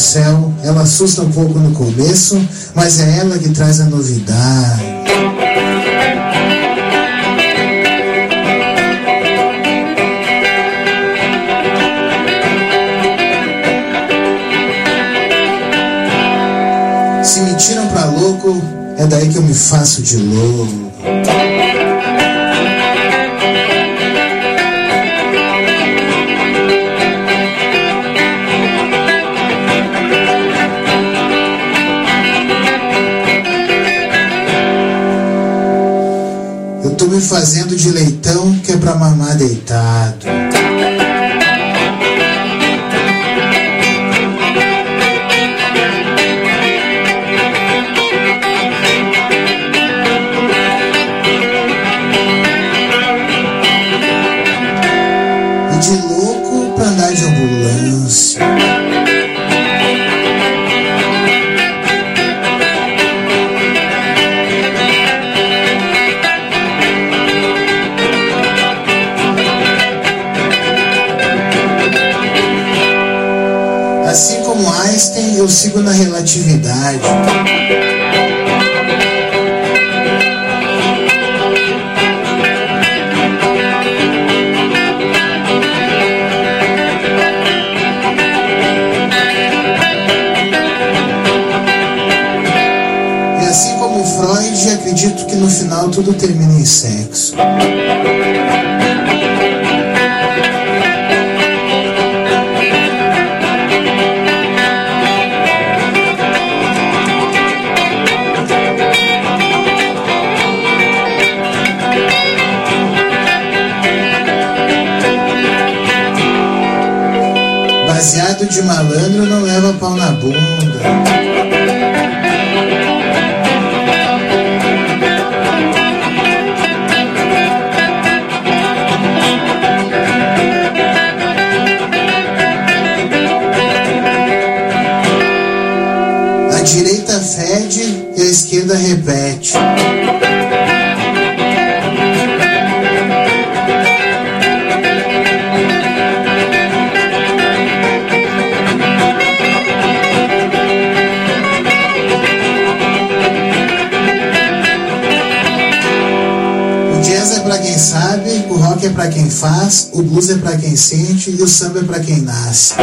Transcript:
céu, ela assusta um pouco no começo, mas é ela que traz a novidade. Se me tiram pra louco, é daí que eu me faço de louco. Me fazendo de leitão que é pra mamar deitado. E de louco pra andar de ambulância. Eu sigo na relatividade. E assim como Freud, acredito que no final tudo termina em sexo. De malandro não leva pau na bunda. A direita fede e a esquerda repete. O jazz é pra quem sabe, o rock é pra quem faz, o blues é pra quem sente e o samba é pra quem nasce.